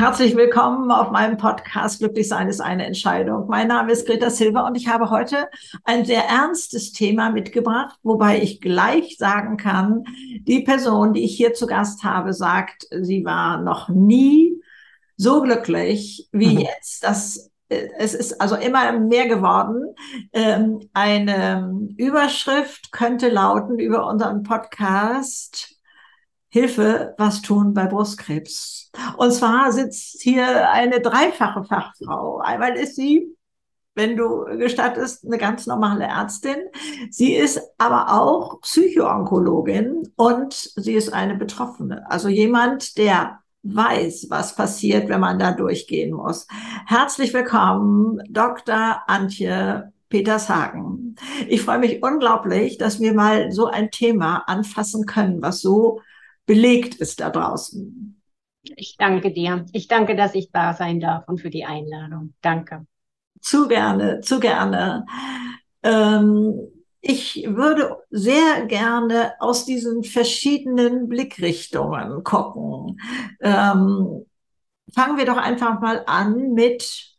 Herzlich willkommen auf meinem Podcast Glücklich sein ist eine Entscheidung. Mein Name ist Greta Silva und ich habe heute ein sehr ernstes Thema mitgebracht, wobei ich gleich sagen kann, die Person, die ich hier zu Gast habe, sagt, sie war noch nie so glücklich wie mhm. jetzt. Das, äh, es ist also immer mehr geworden. Ähm, eine Überschrift könnte lauten über unseren Podcast, Hilfe, was tun bei Brustkrebs. Und zwar sitzt hier eine dreifache Fachfrau. Einmal ist sie, wenn du gestattest, eine ganz normale Ärztin. Sie ist aber auch Psychoonkologin und sie ist eine Betroffene. Also jemand, der weiß, was passiert, wenn man da durchgehen muss. Herzlich willkommen, Dr. Antje Petershagen. Ich freue mich unglaublich, dass wir mal so ein Thema anfassen können, was so belegt ist da draußen. Ich danke dir. Ich danke, dass ich da sein darf und für die Einladung. Danke. Zu gerne, zu gerne. Ähm, ich würde sehr gerne aus diesen verschiedenen Blickrichtungen gucken. Ähm, fangen wir doch einfach mal an mit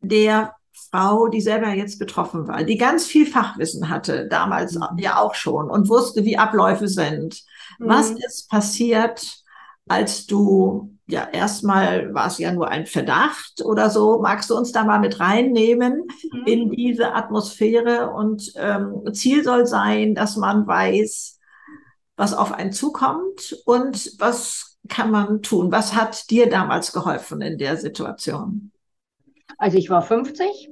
der Frau, die selber jetzt betroffen war, die ganz viel Fachwissen hatte, damals mhm. ja auch schon und wusste, wie Abläufe sind. Mhm. Was ist passiert, als du, ja, erstmal war es ja nur ein Verdacht oder so. Magst du uns da mal mit reinnehmen mhm. in diese Atmosphäre? Und ähm, Ziel soll sein, dass man weiß, was auf einen zukommt und was kann man tun? Was hat dir damals geholfen in der Situation? Also ich war 50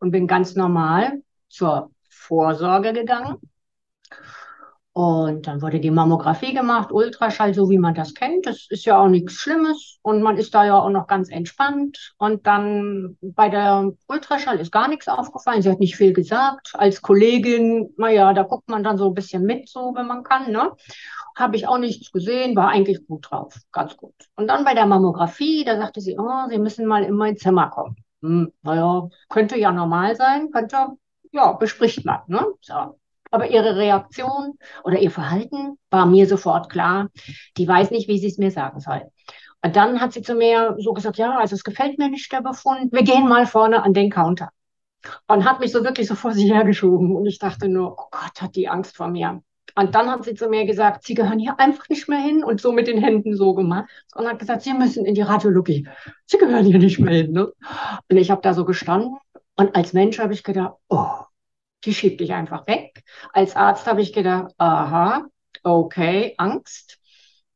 und bin ganz normal zur Vorsorge gegangen. Und dann wurde die Mammographie gemacht, Ultraschall, so wie man das kennt. Das ist ja auch nichts Schlimmes und man ist da ja auch noch ganz entspannt. Und dann bei der Ultraschall ist gar nichts aufgefallen. Sie hat nicht viel gesagt. Als Kollegin, naja, da guckt man dann so ein bisschen mit, so wenn man kann. Ne? Habe ich auch nichts gesehen, war eigentlich gut drauf, ganz gut. Und dann bei der Mammographie, da sagte sie, oh, Sie müssen mal in mein Zimmer kommen. Hm, naja, könnte ja normal sein, könnte, ja, bespricht man. Ne? So. Aber ihre Reaktion oder ihr Verhalten war mir sofort klar. Die weiß nicht, wie sie es mir sagen soll. Und dann hat sie zu mir so gesagt, ja, also es gefällt mir nicht der Befund. Wir gehen mal vorne an den Counter. Und hat mich so wirklich so vor sich hergeschoben. Und ich dachte nur, oh Gott, hat die Angst vor mir. Und dann hat sie zu mir gesagt, Sie gehören hier einfach nicht mehr hin und so mit den Händen so gemacht und hat gesagt, Sie müssen in die Radiologie. Sie gehören hier nicht mehr hin. Ne? Und ich habe da so gestanden und als Mensch habe ich gedacht, oh, die schiebt dich einfach weg. Als Arzt habe ich gedacht, aha, okay, Angst.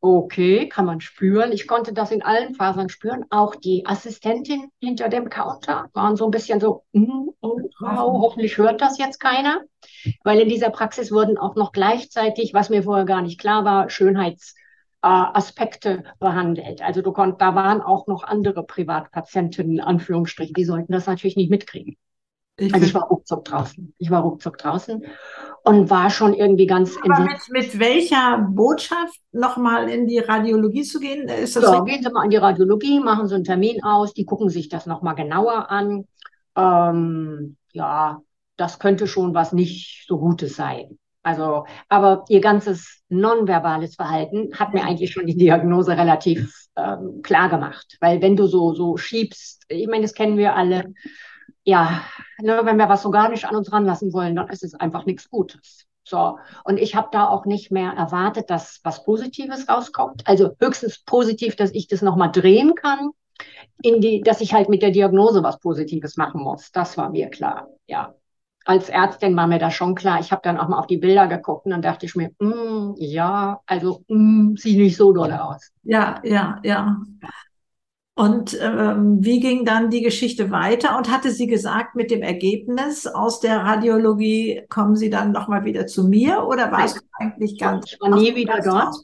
Okay, kann man spüren. Ich konnte das in allen Fasern spüren. Auch die Assistentin hinter dem Counter waren so ein bisschen so, mm, oh, wow, hoffentlich hört das jetzt keiner. Weil in dieser Praxis wurden auch noch gleichzeitig, was mir vorher gar nicht klar war, Schönheitsaspekte äh, behandelt. Also du konnt, da waren auch noch andere Privatpatienten, in Anführungsstrichen, die sollten das natürlich nicht mitkriegen. Ich also ich war ruckzuck draußen. Ich war ruckzuck draußen und war schon irgendwie ganz Aber mit, mit welcher Botschaft nochmal in die Radiologie zu gehen? Ist das ja, gehen Sie mal in die Radiologie, machen Sie einen Termin aus, die gucken sich das nochmal genauer an. Ähm, ja, das könnte schon was nicht so Gutes sein. Also, aber ihr ganzes nonverbales Verhalten hat mir eigentlich schon die Diagnose relativ ähm, klar gemacht. Weil wenn du so, so schiebst, ich meine, das kennen wir alle, ja, ne, wenn wir was so gar nicht an uns ranlassen wollen, dann ist es einfach nichts Gutes. So, und ich habe da auch nicht mehr erwartet, dass was Positives rauskommt. Also höchstens positiv, dass ich das nochmal drehen kann, in die, dass ich halt mit der Diagnose was Positives machen muss. Das war mir klar, ja. Als Ärztin war mir das schon klar. Ich habe dann auch mal auf die Bilder geguckt und dann dachte ich mir, mm, ja, also mm, sieht nicht so doll aus. Ja, ja, ja. Und ähm, wie ging dann die Geschichte weiter? Und hatte sie gesagt, mit dem Ergebnis aus der Radiologie kommen Sie dann nochmal wieder zu mir oder war es eigentlich ganz? Ich war nie wieder dort.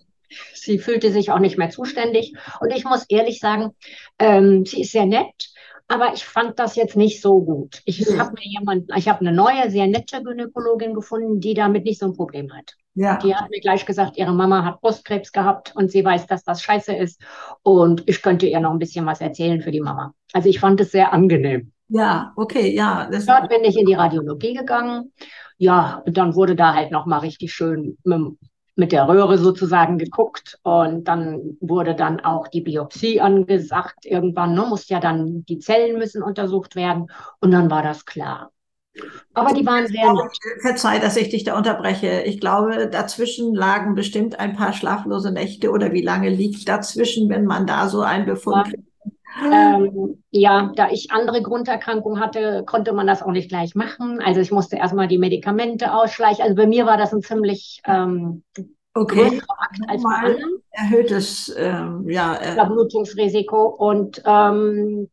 Sie fühlte sich auch nicht mehr zuständig. Und ich muss ehrlich sagen, ähm, sie ist sehr nett. Aber ich fand das jetzt nicht so gut. Ich ja. habe mir jemand, ich habe eine neue, sehr nette Gynäkologin gefunden, die damit nicht so ein Problem hat. Ja. Die hat mir gleich gesagt, ihre Mama hat Brustkrebs gehabt und sie weiß, dass das scheiße ist. Und ich könnte ihr noch ein bisschen was erzählen für die Mama. Also ich fand es sehr angenehm. Ja, okay, ja. Das Dort bin ich in die Radiologie gegangen. Ja, und dann wurde da halt nochmal richtig schön mit dem mit der Röhre sozusagen geguckt und dann wurde dann auch die Biopsie angesagt. Irgendwann ne, muss ja dann die Zellen müssen untersucht werden und dann war das klar. Aber die waren sehr nett. Verzeih, dass ich dich da unterbreche. Ich glaube, dazwischen lagen bestimmt ein paar schlaflose Nächte oder wie lange liegt dazwischen, wenn man da so einen Befund kriegt? Ähm, ja, da ich andere Grunderkrankungen hatte, konnte man das auch nicht gleich machen. Also ich musste erstmal die Medikamente ausschleichen. Also bei mir war das ein ziemlich ähm, okay. Akt als bei anderen. Erhöhtes ähm, ja, äh, Verblutungsrisiko. Und ähm,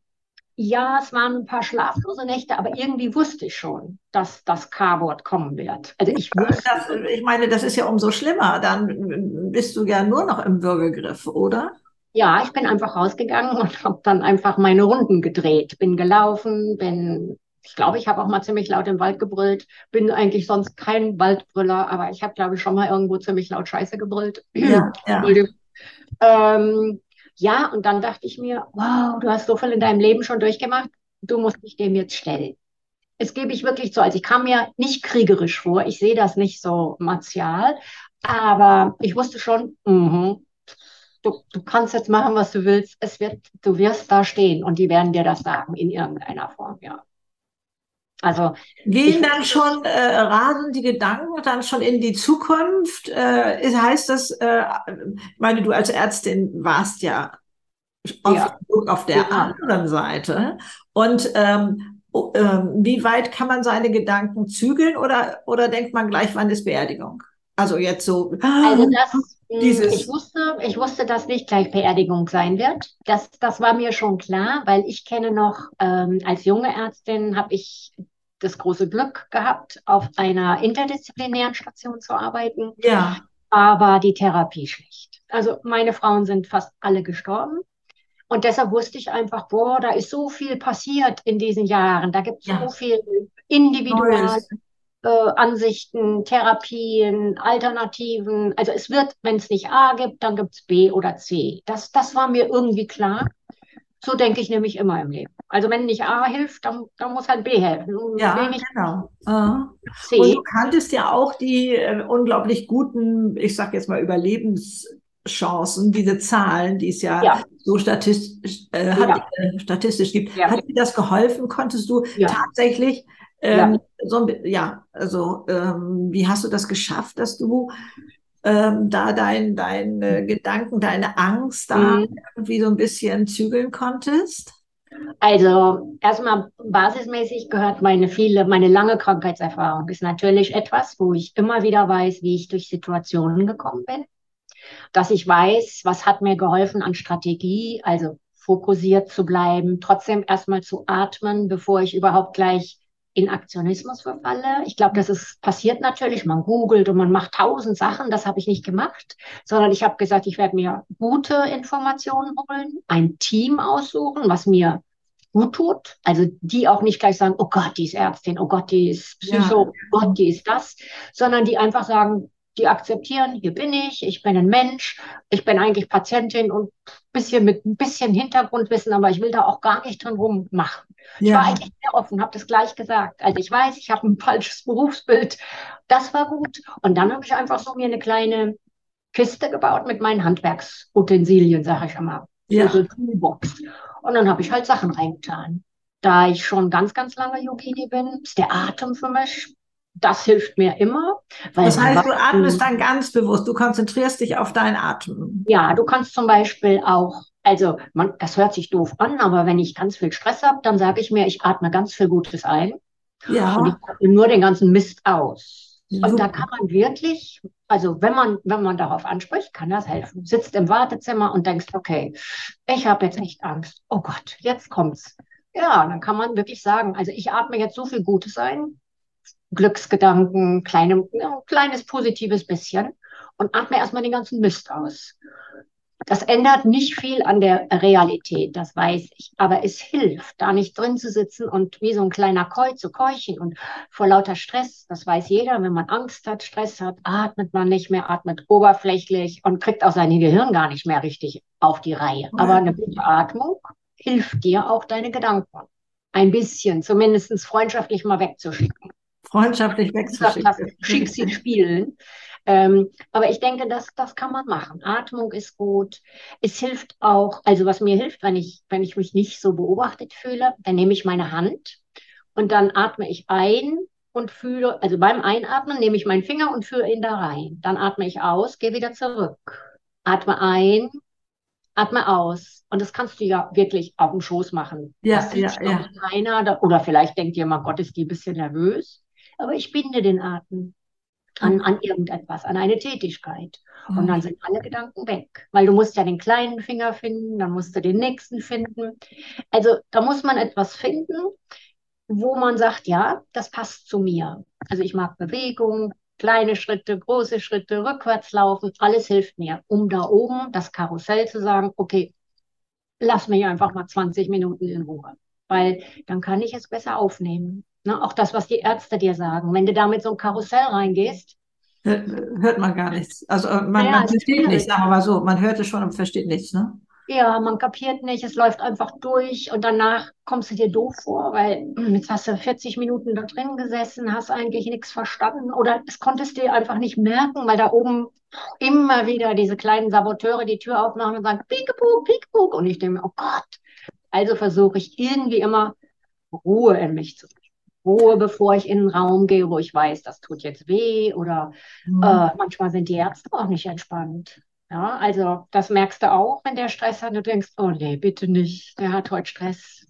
ja, es waren ein paar schlaflose Nächte, aber irgendwie wusste ich schon, dass das K-Wort kommen wird. Also ich wusste. Das, ich meine, das ist ja umso schlimmer. Dann bist du ja nur noch im Würgegriff, oder? Ja, ich bin einfach rausgegangen und habe dann einfach meine Runden gedreht. Bin gelaufen, bin, ich glaube, ich habe auch mal ziemlich laut im Wald gebrüllt. Bin eigentlich sonst kein Waldbrüller, aber ich habe, glaube ich, schon mal irgendwo ziemlich laut Scheiße gebrüllt. Ja, ja. ähm, ja, und dann dachte ich mir, wow, du hast so viel in deinem Leben schon durchgemacht, du musst dich dem jetzt stellen. Es gebe ich wirklich so, also ich kam mir nicht kriegerisch vor, ich sehe das nicht so martial, aber ich wusste schon, mh, du, du kannst jetzt machen, was du willst. Es wird, du wirst da stehen und die werden dir das sagen in irgendeiner Form, ja. Also gehen dann schon äh, rasen die Gedanken dann schon in die Zukunft? Äh, heißt das, äh, meine, du als Ärztin warst ja auf, ja. auf der ja. anderen Seite. Und ähm, ähm, wie weit kann man seine Gedanken zügeln oder, oder denkt man gleich, wann ist Beerdigung? Also jetzt so. Also das, dieses ich wusste, ich wusste, dass nicht gleich Beerdigung sein wird. Das, das war mir schon klar, weil ich kenne noch, ähm, als junge Ärztin habe ich das große Glück gehabt, auf einer interdisziplinären Station zu arbeiten. Ja. Aber die Therapie schlecht. Also meine Frauen sind fast alle gestorben. Und deshalb wusste ich einfach, boah, da ist so viel passiert in diesen Jahren. Da gibt es ja. so viel individuelle äh, Ansichten, Therapien, Alternativen. Also es wird, wenn es nicht A gibt, dann gibt es B oder C. Das, das war mir irgendwie klar. So denke ich nämlich immer im Leben. Also wenn nicht A hilft, dann, dann muss halt B helfen. Ja, genau. C. Und du kanntest ja auch die äh, unglaublich guten, ich sag jetzt mal, Überlebenschancen, diese Zahlen, die es ja, ja. so statistisch, äh, ja. Hat, äh, statistisch gibt. Ja. Hat dir das geholfen? Konntest du tatsächlich ähm, so, ja, also ähm, wie hast du das geschafft, dass du ähm, da dein, deine Gedanken, deine Angst da mhm. irgendwie so ein bisschen zügeln konntest? Also erstmal basismäßig gehört meine viele, meine lange Krankheitserfahrung ist natürlich etwas, wo ich immer wieder weiß, wie ich durch Situationen gekommen bin. Dass ich weiß, was hat mir geholfen an Strategie, also fokussiert zu bleiben, trotzdem erstmal zu atmen, bevor ich überhaupt gleich in Aktionismus verfalle. Ich glaube, das ist passiert natürlich. Man googelt und man macht tausend Sachen. Das habe ich nicht gemacht, sondern ich habe gesagt, ich werde mir gute Informationen holen, ein Team aussuchen, was mir gut tut. Also die auch nicht gleich sagen, oh Gott, die ist Ärztin, oh Gott, die ist Psycho, ja. oh Gott, die ist das, sondern die einfach sagen, die akzeptieren, hier bin ich, ich bin ein Mensch, ich bin eigentlich Patientin und bisschen mit ein bisschen Hintergrundwissen, aber ich will da auch gar nicht drin rummachen. Ja. Ich war eigentlich sehr offen, habe das gleich gesagt. Also ich weiß, ich habe ein falsches Berufsbild. Das war gut. Und dann habe ich einfach so mir eine kleine Kiste gebaut mit meinen Handwerksutensilien, sage ich immer. Ja. So Toolbox. Und dann habe ich halt Sachen reingetan. Da ich schon ganz, ganz lange Yogini bin, ist der Atem für mich das hilft mir immer. das heißt, du atmest dann ganz bewusst, du konzentrierst dich auf deinen Atem. Ja, du kannst zum Beispiel auch, also man, das hört sich doof an, aber wenn ich ganz viel Stress habe, dann sage ich mir, ich atme ganz viel Gutes ein. Ja. Und ich atme nur den ganzen Mist aus. Super. Und da kann man wirklich, also wenn man, wenn man darauf anspricht, kann das helfen. Sitzt im Wartezimmer und denkst, okay, ich habe jetzt echt Angst. Oh Gott, jetzt kommt's. Ja, dann kann man wirklich sagen, also ich atme jetzt so viel Gutes ein, Glücksgedanken, kleine, ja, kleines positives bisschen und atme erstmal den ganzen Mist aus. Das ändert nicht viel an der Realität, das weiß ich, aber es hilft, da nicht drin zu sitzen und wie so ein kleiner Koi zu keuchen und vor lauter Stress, das weiß jeder, wenn man Angst hat, Stress hat, atmet man nicht mehr, atmet oberflächlich und kriegt auch sein Gehirn gar nicht mehr richtig auf die Reihe. Aber eine gute Atmung hilft dir auch deine Gedanken ein bisschen, zumindest freundschaftlich mal wegzuschicken freundschaftlich wegzuschicken. Schick sie spielen. Ähm, aber ich denke, das, das kann man machen. Atmung ist gut. Es hilft auch, also was mir hilft, wenn ich, wenn ich mich nicht so beobachtet fühle, dann nehme ich meine Hand und dann atme ich ein und fühle, also beim Einatmen nehme ich meinen Finger und führe ihn da rein. Dann atme ich aus, gehe wieder zurück. Atme ein, atme aus. Und das kannst du ja wirklich auf dem Schoß machen. Ja, das ja, ja. keiner. Oder vielleicht denkt jemand, Gott, ist die ein bisschen nervös. Aber ich binde den Atem an, an irgendetwas, an eine Tätigkeit. Und dann sind alle Gedanken weg. Weil du musst ja den kleinen Finger finden, dann musst du den nächsten finden. Also da muss man etwas finden, wo man sagt, ja, das passt zu mir. Also ich mag Bewegung, kleine Schritte, große Schritte, rückwärts laufen, alles hilft mir, um da oben das Karussell zu sagen, okay, lass mich einfach mal 20 Minuten in Ruhe, weil dann kann ich es besser aufnehmen. Ne? Auch das, was die Ärzte dir sagen. Wenn du da mit so ein Karussell reingehst, hört man gar nichts. Also äh, man, ja, man versteht nichts, sagen wir mal so, man hört es schon und versteht nichts, ne? Ja, man kapiert nicht, es läuft einfach durch und danach kommst du dir doof vor, weil jetzt hast du 40 Minuten da drin gesessen, hast eigentlich nichts verstanden oder es konntest dir einfach nicht merken, weil da oben immer wieder diese kleinen Saboteure die Tür aufmachen und sagen, Piekepuk, Piekepuk und ich denke mir, oh Gott. Also versuche ich irgendwie immer Ruhe in mich zu bringen. Ruhe, bevor ich in einen Raum gehe, wo ich weiß, das tut jetzt weh oder mhm. äh, manchmal sind die Ärzte auch nicht entspannt. Ja, also das merkst du auch, wenn der Stress hat, du denkst, oh nee, bitte nicht, der hat heute Stress.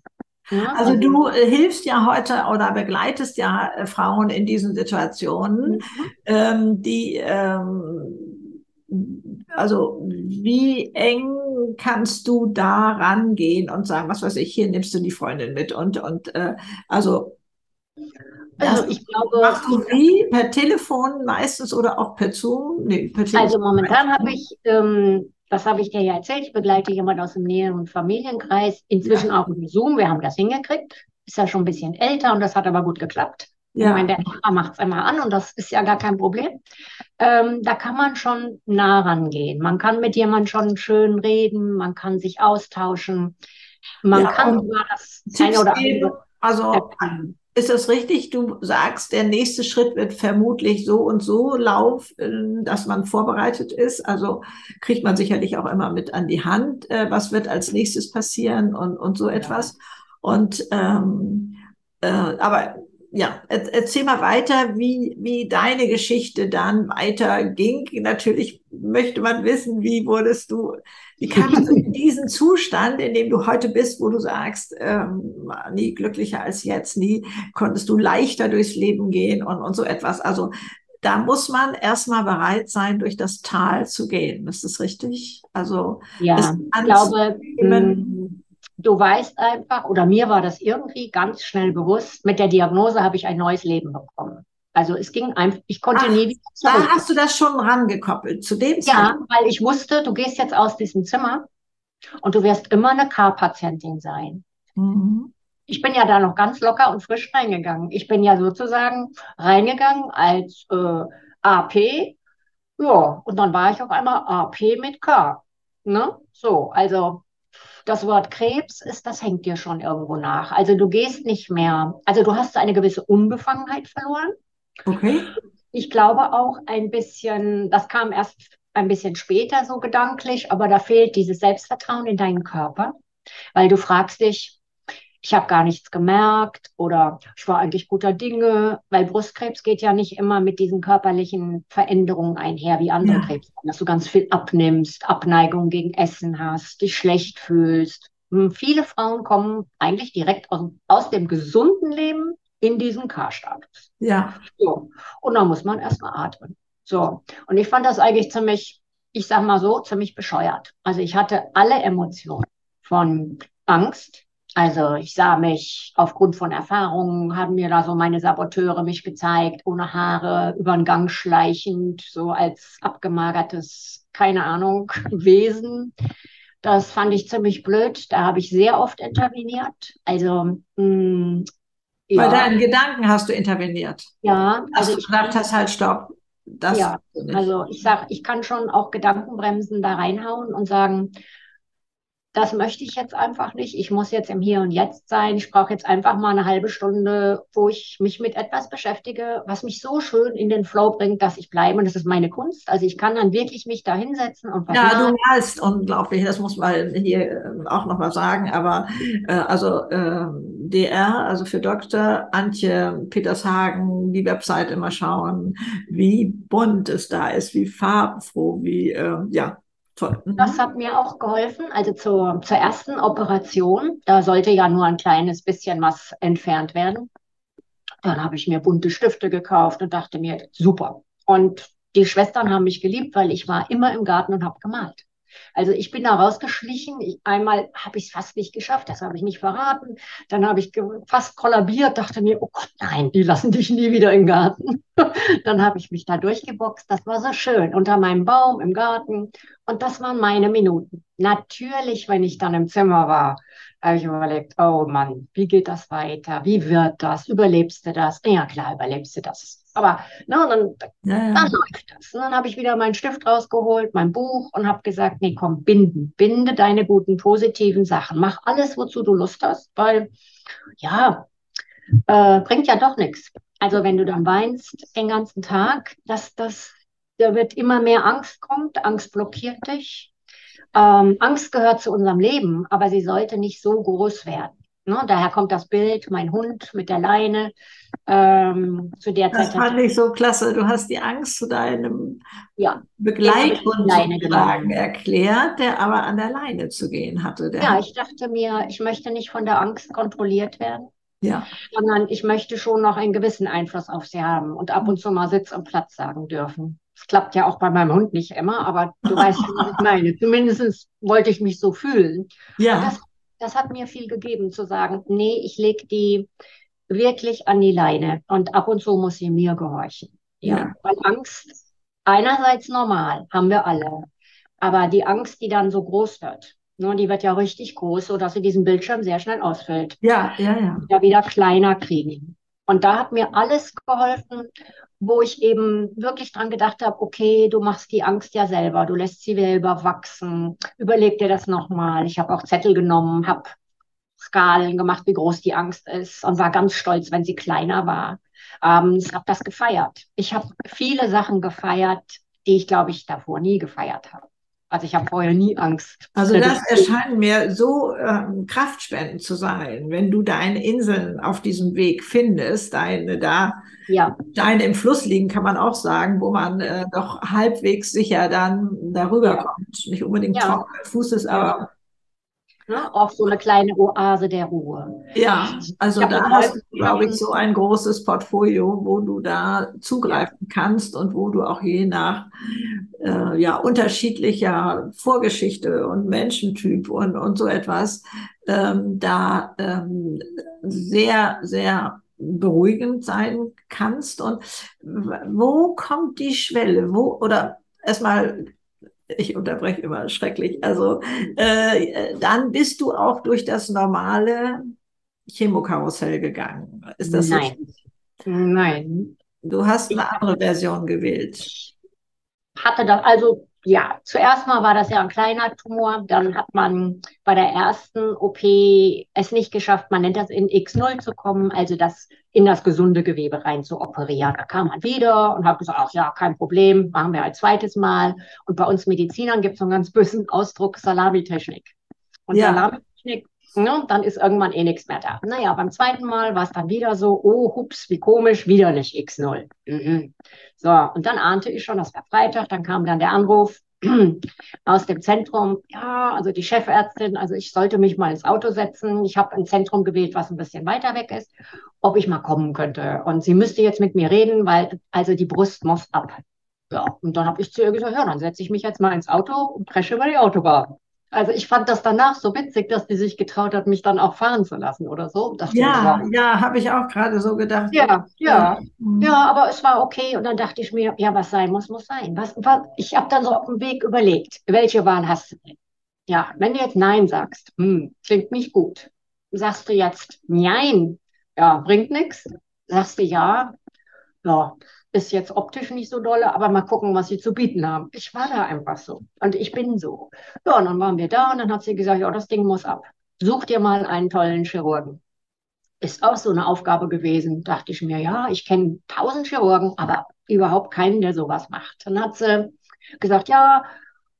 Ja, also, also du äh, hilfst ja heute oder begleitest ja äh, Frauen in diesen Situationen, mhm. ähm, die ähm, also wie eng kannst du da rangehen und sagen, was weiß ich, hier nimmst du die Freundin mit und und äh, also also ich glaube. Machst du wie? Per Telefon meistens oder auch per Zoom? Nee, per Telefon. Also momentan habe ich, ähm, das habe ich dir ja erzählt, ich begleite jemanden aus dem näheren Familienkreis, inzwischen ja. auch mit Zoom. Wir haben das hingekriegt. Ist ja schon ein bisschen älter und das hat aber gut geklappt. Ja. Ich meine, der Nachbar macht es einmal an und das ist ja gar kein Problem. Ähm, da kann man schon nah rangehen. Man kann mit jemandem schon schön reden, man kann sich austauschen. Man ja, kann sogar das eine oder andere. Also, ist das richtig? Du sagst, der nächste Schritt wird vermutlich so und so laufen, dass man vorbereitet ist. Also kriegt man sicherlich auch immer mit an die Hand, äh, was wird als nächstes passieren und, und so etwas. Und ähm, äh, aber ja, erzähl mal weiter, wie, wie deine Geschichte dann weiter ging. Natürlich möchte man wissen, wie wurdest du, wie kamst du in diesen Zustand, in dem du heute bist, wo du sagst, ähm, nie glücklicher als jetzt, nie konntest du leichter durchs Leben gehen und, und so etwas. Also da muss man erstmal bereit sein, durch das Tal zu gehen. Ist das richtig? Also ja, ich glaube, du weißt einfach, oder mir war das irgendwie ganz schnell bewusst, mit der Diagnose habe ich ein neues Leben bekommen. Also es ging einfach, ich konnte Ach, nie wieder zurück. Da hast du das schon rangekoppelt, zu dem Ja, weil ich wusste, du gehst jetzt aus diesem Zimmer und du wirst immer eine K-Patientin sein. Mhm. Ich bin ja da noch ganz locker und frisch reingegangen. Ich bin ja sozusagen reingegangen als äh, AP. Ja, und dann war ich auf einmal AP mit K. Ne? So, also das Wort Krebs ist, das hängt dir schon irgendwo nach. Also du gehst nicht mehr, also du hast eine gewisse Unbefangenheit verloren. Okay. Ich glaube auch ein bisschen, das kam erst ein bisschen später so gedanklich, aber da fehlt dieses Selbstvertrauen in deinen Körper, weil du fragst dich, ich habe gar nichts gemerkt oder ich war eigentlich guter Dinge, weil Brustkrebs geht ja nicht immer mit diesen körperlichen Veränderungen einher wie andere ja. Krebs, dass du ganz viel abnimmst, Abneigung gegen Essen hast, dich schlecht fühlst. Hm, viele Frauen kommen eigentlich direkt aus, aus dem gesunden Leben in diesen K-Status. Ja. So. Und dann muss man erstmal atmen. So. Und ich fand das eigentlich ziemlich, ich sag mal so, ziemlich bescheuert. Also ich hatte alle Emotionen von Angst, also ich sah mich aufgrund von Erfahrungen, haben mir da so meine Saboteure mich gezeigt, ohne Haare, über den Gang schleichend, so als abgemagertes, keine Ahnung, Wesen. Das fand ich ziemlich blöd. Da habe ich sehr oft interveniert. Also mh, mm, ja. Bei deinen Gedanken hast du interveniert. Ja. Also du gesagt hast halt Stopp. Das ja, also ich sag, ich kann schon auch Gedankenbremsen da reinhauen und sagen, das möchte ich jetzt einfach nicht. Ich muss jetzt im Hier und Jetzt sein. Ich brauche jetzt einfach mal eine halbe Stunde, wo ich mich mit etwas beschäftige, was mich so schön in den Flow bringt, dass ich bleibe. Und das ist meine Kunst. Also ich kann dann wirklich mich da hinsetzen und was Ja, machen. du malst unglaublich. Das muss man hier äh, auch nochmal sagen. Aber äh, also äh, DR, also für Dr. Antje Petershagen, die Website immer schauen, wie bunt es da ist, wie farbenfroh, wie, äh, ja, Toll. Mhm. Das hat mir auch geholfen. Also zur, zur ersten Operation, da sollte ja nur ein kleines bisschen was entfernt werden. Dann habe ich mir bunte Stifte gekauft und dachte mir, super. Und die Schwestern haben mich geliebt, weil ich war immer im Garten und habe gemalt. Also ich bin da rausgeschlichen. Ich, einmal habe ich es fast nicht geschafft, das habe ich nicht verraten. Dann habe ich fast kollabiert, dachte mir, oh Gott, nein, die lassen dich nie wieder im Garten. Dann habe ich mich da durchgeboxt. Das war so schön unter meinem Baum im Garten. Und das waren meine Minuten. Natürlich, wenn ich dann im Zimmer war, habe ich überlegt, oh Mann, wie geht das weiter? Wie wird das? Überlebst du das? Ja, klar, überlebst du das. Aber ne, dann, ja, ja. dann läuft das. Und dann habe ich wieder meinen Stift rausgeholt, mein Buch und habe gesagt, nee, komm, binden. Binde deine guten, positiven Sachen. Mach alles, wozu du Lust hast, weil ja, äh, bringt ja doch nichts. Also wenn du dann weinst den ganzen Tag, dass das, da wird immer mehr Angst kommt, Angst blockiert dich. Ähm, Angst gehört zu unserem Leben, aber sie sollte nicht so groß werden. Ne? Daher kommt das Bild, mein Hund mit der Leine. Ähm, zu der das Zeit. fand ich so klasse. Du hast die Angst zu deinem ja, Begleithund erklärt, der aber an der Leine zu gehen hatte. ja, ich dachte mir, ich möchte nicht von der Angst kontrolliert werden. Ja. Sondern ich möchte schon noch einen gewissen Einfluss auf sie haben und ab und zu mal Sitz und Platz sagen dürfen. Das klappt ja auch bei meinem Hund nicht immer, aber du weißt, was ich meine. Zumindest wollte ich mich so fühlen. Ja. Das, das, hat mir viel gegeben, zu sagen, nee, ich lege die wirklich an die Leine und ab und zu muss sie mir gehorchen. Ja. ja. Weil Angst, einerseits normal, haben wir alle. Aber die Angst, die dann so groß wird, ne, die wird ja richtig groß, sodass sie diesen Bildschirm sehr schnell ausfüllt. Ja, ja, ja. Ja, wieder kleiner kriegen. Und da hat mir alles geholfen, wo ich eben wirklich dran gedacht habe, okay, du machst die Angst ja selber, du lässt sie selber wachsen. Überleg dir das nochmal. Ich habe auch Zettel genommen, habe Skalen gemacht, wie groß die Angst ist und war ganz stolz, wenn sie kleiner war. Ähm, ich habe das gefeiert. Ich habe viele Sachen gefeiert, die ich, glaube ich, davor nie gefeiert habe. Also ich habe vorher nie Angst. Also das erscheint mir so ähm, kraftspendend zu sein, wenn du deine Inseln auf diesem Weg findest, deine da, ja. deine im Fluss liegen, kann man auch sagen, wo man äh, doch halbwegs sicher dann darüber ja. kommt. Nicht unbedingt ja. Fußes, aber Ne? Auch so eine kleine Oase der Ruhe. Ja, also da hast du, glaube ich, so ein großes Portfolio, wo du da zugreifen kannst und wo du auch je nach äh, ja, unterschiedlicher Vorgeschichte und Menschentyp und, und so etwas ähm, da ähm, sehr, sehr beruhigend sein kannst. Und wo kommt die Schwelle? Wo oder erstmal ich unterbreche immer schrecklich. Also äh, dann bist du auch durch das normale Chemokarussell gegangen. Ist das Nein. Richtig? Nein. Du hast eine andere Version gewählt. Hatte das, also ja, zuerst mal war das ja ein kleiner Tumor, dann hat man bei der ersten OP es nicht geschafft, man nennt das in X0 zu kommen, also das in das gesunde Gewebe rein zu operieren. Da kam man wieder und hat gesagt, ach ja, kein Problem, machen wir ein zweites Mal. Und bei uns Medizinern gibt es so einen ganz bösen Ausdruck Salamitechnik. Und ja. Salamitechnik Ne, dann ist irgendwann eh nichts mehr da. Naja, beim zweiten Mal war es dann wieder so, oh, hups, wie komisch, wieder nicht X0. Mhm. So, und dann ahnte ich schon, das war Freitag, dann kam dann der Anruf aus dem Zentrum, ja, also die Chefärztin, also ich sollte mich mal ins Auto setzen. Ich habe ein Zentrum gewählt, was ein bisschen weiter weg ist, ob ich mal kommen könnte. Und sie müsste jetzt mit mir reden, weil also die Brust muss ab. Ja, und dann habe ich zu ihr gesagt, ja, dann setze ich mich jetzt mal ins Auto und presche über die Autobahn. Also ich fand das danach so witzig, dass die sich getraut hat, mich dann auch fahren zu lassen oder so. ja, ja, habe ich auch gerade so gedacht. Ja, ja, mhm. ja, aber es war okay. Und dann dachte ich mir, ja, was sein muss, muss sein. Was, was, ich habe dann so auf dem Weg überlegt, welche Wahl hast du denn? Ja, wenn du jetzt Nein sagst, hm, klingt nicht gut. Sagst du jetzt Nein, ja, bringt nichts. Sagst du ja, ja, ist jetzt optisch nicht so dolle, aber mal gucken, was sie zu bieten haben. Ich war da einfach so. Und ich bin so. Ja, und dann waren wir da und dann hat sie gesagt, ja, das Ding muss ab. Such dir mal einen tollen Chirurgen. Ist auch so eine Aufgabe gewesen. Dachte ich mir, ja, ich kenne tausend Chirurgen, aber überhaupt keinen, der sowas macht. Dann hat sie gesagt, ja,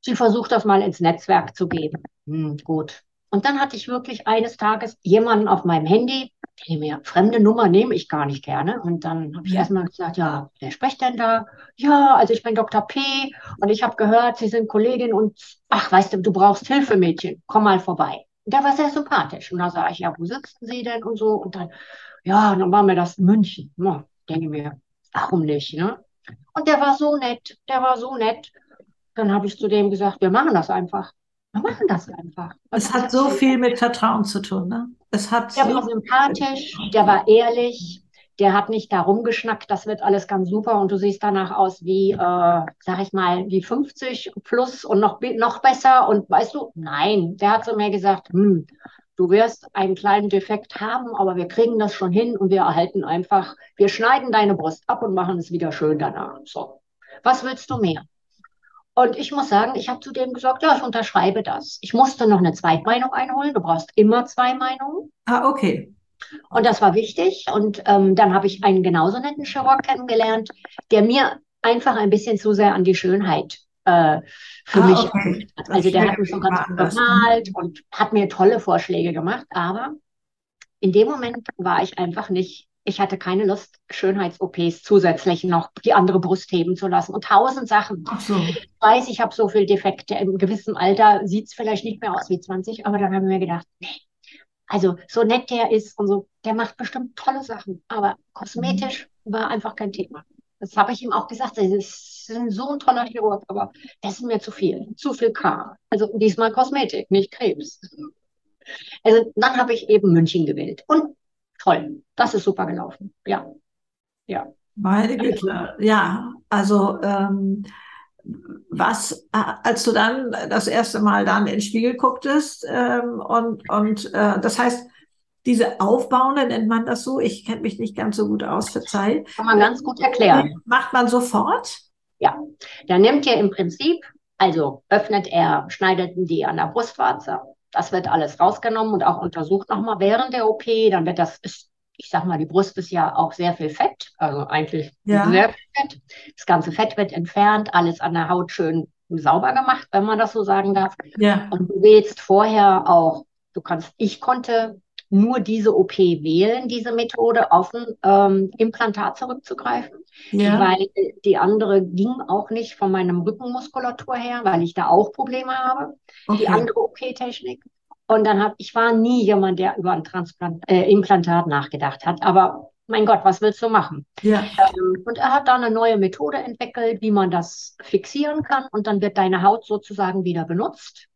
sie versucht das mal ins Netzwerk zu geben. Hm, gut. Und dann hatte ich wirklich eines Tages jemanden auf meinem Handy, die mir fremde Nummer nehme ich gar nicht gerne. Und dann habe ich erstmal gesagt, ja, wer spricht denn da? Ja, also ich bin Dr. P. Und ich habe gehört, Sie sind Kollegin und ach, weißt du, du brauchst Hilfe, Mädchen. Komm mal vorbei. Und der war sehr sympathisch. Und da sage ich, ja, wo sitzen Sie denn und so? Und dann, ja, dann war mir das München. Ja, denke mir, warum nicht? Ne? Und der war so nett, der war so nett. Dann habe ich zu dem gesagt, wir machen das einfach. Wir machen das einfach. Es hat so viel mit Vertrauen zu tun, ne? Es hat der so war sympathisch, der war ehrlich, der hat nicht da rumgeschnackt, das wird alles ganz super und du siehst danach aus wie, äh, sag ich mal, wie 50 plus und noch, noch besser und weißt du, nein, der hat zu mir gesagt, hm, du wirst einen kleinen Defekt haben, aber wir kriegen das schon hin und wir erhalten einfach, wir schneiden deine Brust ab und machen es wieder schön danach. So, was willst du mehr? Und ich muss sagen, ich habe zu dem gesagt, ja, ich unterschreibe das. Ich musste noch eine Zweitmeinung einholen. Du brauchst immer zwei Meinungen. Ah, okay. Und das war wichtig. Und ähm, dann habe ich einen genauso netten Chirurg kennengelernt, der mir einfach ein bisschen zu sehr an die Schönheit äh, für ah, mich okay. hat. Also der hat mich schon ganz gut gemalt und hat mir tolle Vorschläge gemacht. Aber in dem Moment war ich einfach nicht ich hatte keine Lust, Schönheits-OPs zusätzlich noch die andere Brust heben zu lassen und tausend Sachen. Ach so. Ich weiß, ich habe so viele Defekte. Im gewissen Alter sieht es vielleicht nicht mehr aus wie 20, aber dann haben wir mir gedacht, nee, also so nett der ist und so, der macht bestimmt tolle Sachen, aber kosmetisch mhm. war einfach kein Thema. Das habe ich ihm auch gesagt. Das ist so ein toller Chirurg, aber das ist mir zu viel, zu viel K. Also diesmal Kosmetik, nicht Krebs. Also dann habe ich eben München gewählt. Und toll. Das ist super gelaufen. Ja. Ja. Meine Güte. Ja, also ähm, was, als du dann das erste Mal dann in den Spiegel gucktest ähm, und, und äh, das heißt, diese Aufbauende nennt man das so. Ich kenne mich nicht ganz so gut aus, verzeih. Kann man ganz gut erklären. Macht man sofort? Ja, da nimmt er im Prinzip, also öffnet er, schneidet die an der Brustwarze das wird alles rausgenommen und auch untersucht nochmal während der OP. Dann wird das, ich sag mal, die Brust ist ja auch sehr viel Fett, also eigentlich ja. sehr viel Fett. Das ganze Fett wird entfernt, alles an der Haut schön sauber gemacht, wenn man das so sagen darf. Ja. Und du wählst vorher auch, du kannst, ich konnte nur diese OP wählen, diese Methode, auf ein ähm, Implantat zurückzugreifen. Ja. Weil die andere ging auch nicht von meinem Rückenmuskulatur her, weil ich da auch Probleme habe. Okay. Die andere OP-Technik. Und dann habe ich war nie jemand, der über ein Transplant, äh, Implantat nachgedacht hat. Aber mein Gott, was willst du machen? Ja. Ähm, und er hat da eine neue Methode entwickelt, wie man das fixieren kann. Und dann wird deine Haut sozusagen wieder benutzt.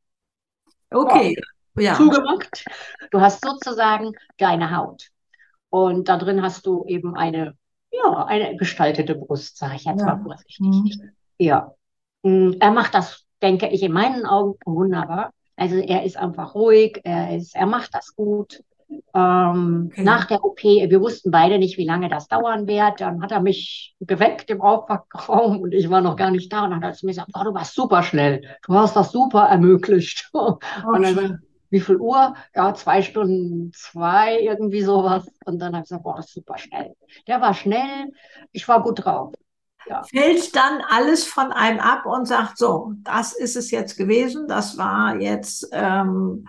Okay. Ja zugemacht. Du hast sozusagen deine Haut. Und da drin hast du eben eine, ja, eine gestaltete Brust, sage ich jetzt ja. mal vorsichtig. Mhm. Ja. Mm, er macht das, denke ich, in meinen Augen wunderbar. Also er ist einfach ruhig, er, ist, er macht das gut. Ähm, okay. Nach der OP, wir wussten beide nicht, wie lange das dauern wird. Dann hat er mich geweckt im Aufwachraum und ich war noch gar nicht da. Und dann hat er zu mir gesagt, oh, du warst super schnell. Du hast das super ermöglicht. Oh, und dann, wie viel Uhr? Ja, zwei Stunden zwei, irgendwie sowas. Und dann habe ich gesagt, boah, das ist super schnell. Der war schnell, ich war gut drauf. Ja. Fällt dann alles von einem ab und sagt, so, das ist es jetzt gewesen, das war jetzt, ähm,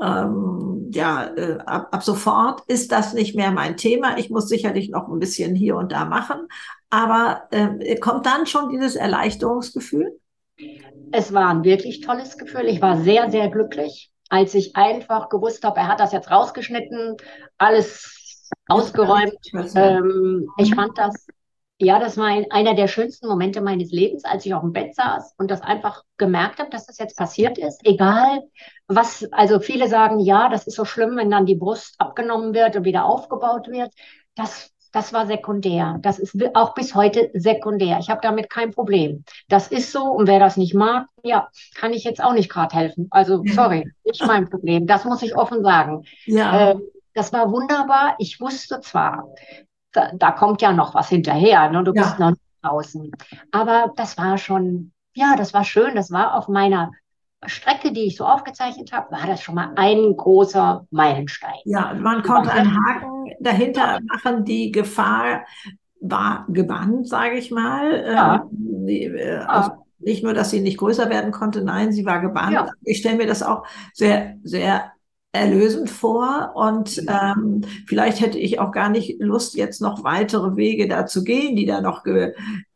ähm, ja, äh, ab, ab sofort ist das nicht mehr mein Thema. Ich muss sicherlich noch ein bisschen hier und da machen, aber äh, kommt dann schon dieses Erleichterungsgefühl? Es war ein wirklich tolles Gefühl. Ich war sehr, sehr glücklich als ich einfach gewusst habe, er hat das jetzt rausgeschnitten, alles ausgeräumt. Ähm, ich fand das, ja, das war ein, einer der schönsten Momente meines Lebens, als ich auf dem Bett saß und das einfach gemerkt habe, dass das jetzt passiert ist. Egal, was, also viele sagen, ja, das ist so schlimm, wenn dann die Brust abgenommen wird und wieder aufgebaut wird. Das das war sekundär. Das ist auch bis heute sekundär. Ich habe damit kein Problem. Das ist so und wer das nicht mag, ja, kann ich jetzt auch nicht gerade helfen. Also sorry, nicht mein Problem. Das muss ich offen sagen. Ja. Äh, das war wunderbar. Ich wusste zwar, da, da kommt ja noch was hinterher. Ne? Du ja. bist noch draußen. Aber das war schon, ja, das war schön. Das war auf meiner Strecke, die ich so aufgezeichnet habe, war das schon mal ein großer Meilenstein. Ja, man konnte einen Haken dahinter machen. Die Gefahr war gebannt, sage ich mal. Ja. Ähm, äh, also nicht nur, dass sie nicht größer werden konnte, nein, sie war gebannt. Ja. Ich stelle mir das auch sehr, sehr erlösend vor und ähm, vielleicht hätte ich auch gar nicht Lust, jetzt noch weitere Wege da zu gehen, die da noch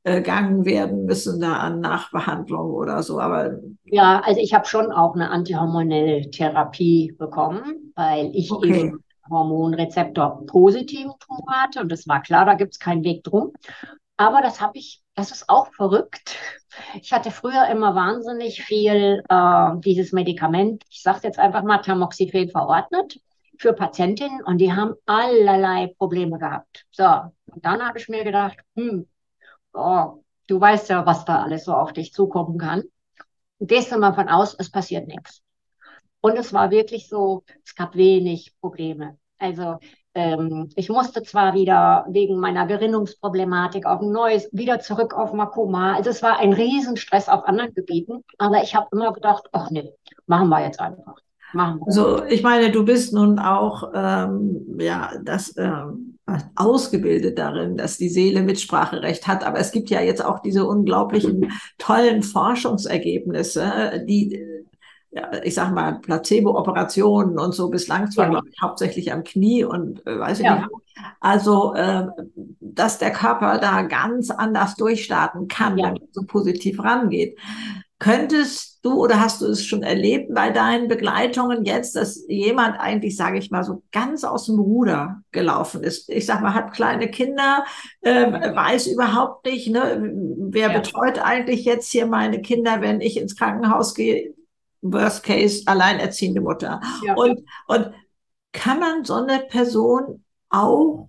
gegangen werden müssen, da an Nachbehandlung oder so. Aber ja, also ich habe schon auch eine antihormonelle Therapie bekommen, weil ich okay. eben Hormonrezeptor positiven Tumor hatte und das war klar, da gibt es keinen Weg drum. Aber das habe ich, das ist auch verrückt. Ich hatte früher immer wahnsinnig viel äh, dieses Medikament, ich sage jetzt einfach mal Tamoxifen verordnet für Patientinnen und die haben allerlei Probleme gehabt. So, und dann habe ich mir gedacht, hm, oh, du weißt ja, was da alles so auf dich zukommen kann. Gehst du mal von aus, es passiert nichts. Und es war wirklich so, es gab wenig Probleme. Also ähm, ich musste zwar wieder wegen meiner Gerinnungsproblematik auf ein neues, wieder zurück auf Makoma. Also es war ein Riesenstress auf anderen Gebieten, aber ich habe immer gedacht, ach nee, machen wir jetzt einfach. Machen wir. Also ich meine, du bist nun auch ähm, ja das ähm, ausgebildet darin, dass die Seele Mitspracherecht hat, aber es gibt ja jetzt auch diese unglaublichen tollen Forschungsergebnisse, die ja, ich sag mal, Placebo-Operationen und so bislang zwar, ja. glaube ich, hauptsächlich am Knie und äh, weiß ich ja. nicht. Also, äh, dass der Körper da ganz anders durchstarten kann, ja. wenn man so positiv rangeht. Könntest du oder hast du es schon erlebt bei deinen Begleitungen jetzt, dass jemand eigentlich, sage ich mal, so ganz aus dem Ruder gelaufen ist? Ich sag mal, hat kleine Kinder, äh, weiß überhaupt nicht, ne, wer ja. betreut eigentlich jetzt hier meine Kinder, wenn ich ins Krankenhaus gehe? Worst Case alleinerziehende Mutter. Ja. Und, und kann man so eine Person auch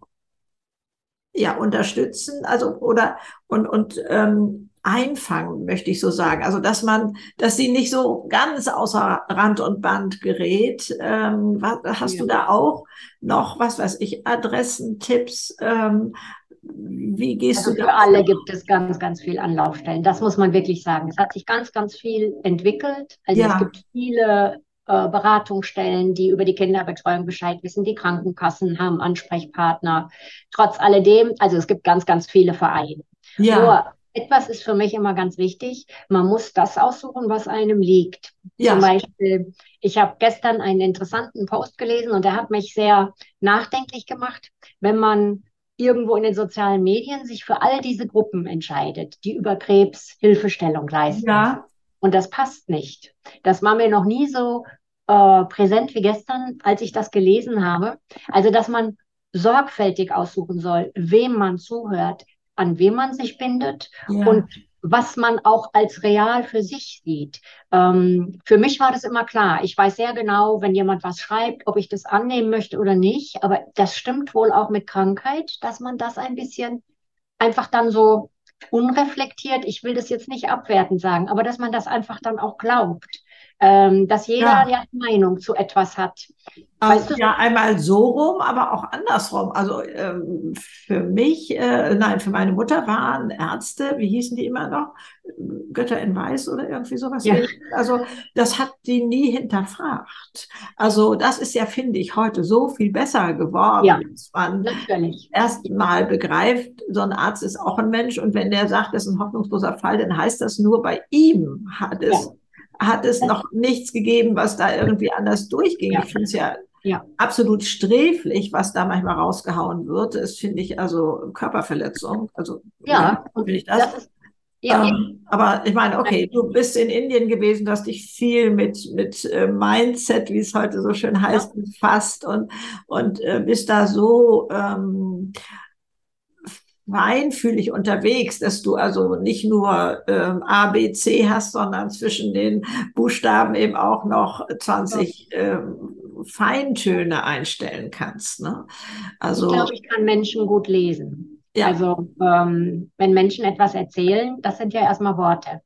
ja unterstützen, also oder und und ähm, einfangen, möchte ich so sagen. Also dass man, dass sie nicht so ganz außer Rand und Band gerät. Ähm, was, hast ja. du da auch noch, was weiß ich, Adressen, Tipps, ähm, wie gehst also du da? Für alle gibt es ganz, ganz viel Anlaufstellen. Das muss man wirklich sagen. Es hat sich ganz, ganz viel entwickelt. Also ja. es gibt viele äh, Beratungsstellen, die über die Kinderbetreuung Bescheid wissen. Die Krankenkassen haben Ansprechpartner. Trotz alledem, also es gibt ganz, ganz viele Vereine. Ja. Nur etwas ist für mich immer ganz wichtig. Man muss das aussuchen, was einem liegt. Ja. Zum Beispiel, ich habe gestern einen interessanten Post gelesen und der hat mich sehr nachdenklich gemacht. Wenn man irgendwo in den sozialen Medien sich für all diese Gruppen entscheidet, die über Krebs Hilfestellung leisten. Ja. Und das passt nicht. Das war mir noch nie so äh, präsent wie gestern, als ich das gelesen habe. Also, dass man sorgfältig aussuchen soll, wem man zuhört, an wem man sich bindet ja. und was man auch als real für sich sieht. Ähm, für mich war das immer klar. Ich weiß sehr genau, wenn jemand was schreibt, ob ich das annehmen möchte oder nicht. Aber das stimmt wohl auch mit Krankheit, dass man das ein bisschen einfach dann so unreflektiert, ich will das jetzt nicht abwertend sagen, aber dass man das einfach dann auch glaubt ähm, dass jeder ja. ja Meinung zu etwas hat. Weißt also, ja, einmal so rum, aber auch andersrum. Also ähm, für mich, äh, nein, für meine Mutter waren Ärzte, wie hießen die immer noch? Götter in Weiß oder irgendwie sowas. Ja. Also das hat die nie hinterfragt. Also das ist ja, finde ich, heute so viel besser geworden, ja, dass man erst mal begreift, so ein Arzt ist auch ein Mensch und wenn der sagt, das ist ein hoffnungsloser Fall, dann heißt das nur bei ihm hat es ja hat es noch nichts gegeben, was da irgendwie anders durchging. Ja. Ich finde es ja, ja, absolut sträflich, was da manchmal rausgehauen wird. Das finde ich also Körperverletzung. Also ja, finde ich das. das ist, ja. Ähm, aber ich meine, okay, du bist in Indien gewesen, du hast dich viel mit, mit äh, Mindset, wie es heute so schön heißt, befasst und, und äh, bist da so ähm, feinfühlig unterwegs, dass du also nicht nur ähm, A, B, C hast, sondern zwischen den Buchstaben eben auch noch 20 ähm, Feintöne einstellen kannst. Ne? Also, ich glaube, ich kann Menschen gut lesen. Ja. Also ähm, wenn Menschen etwas erzählen, das sind ja erstmal Worte.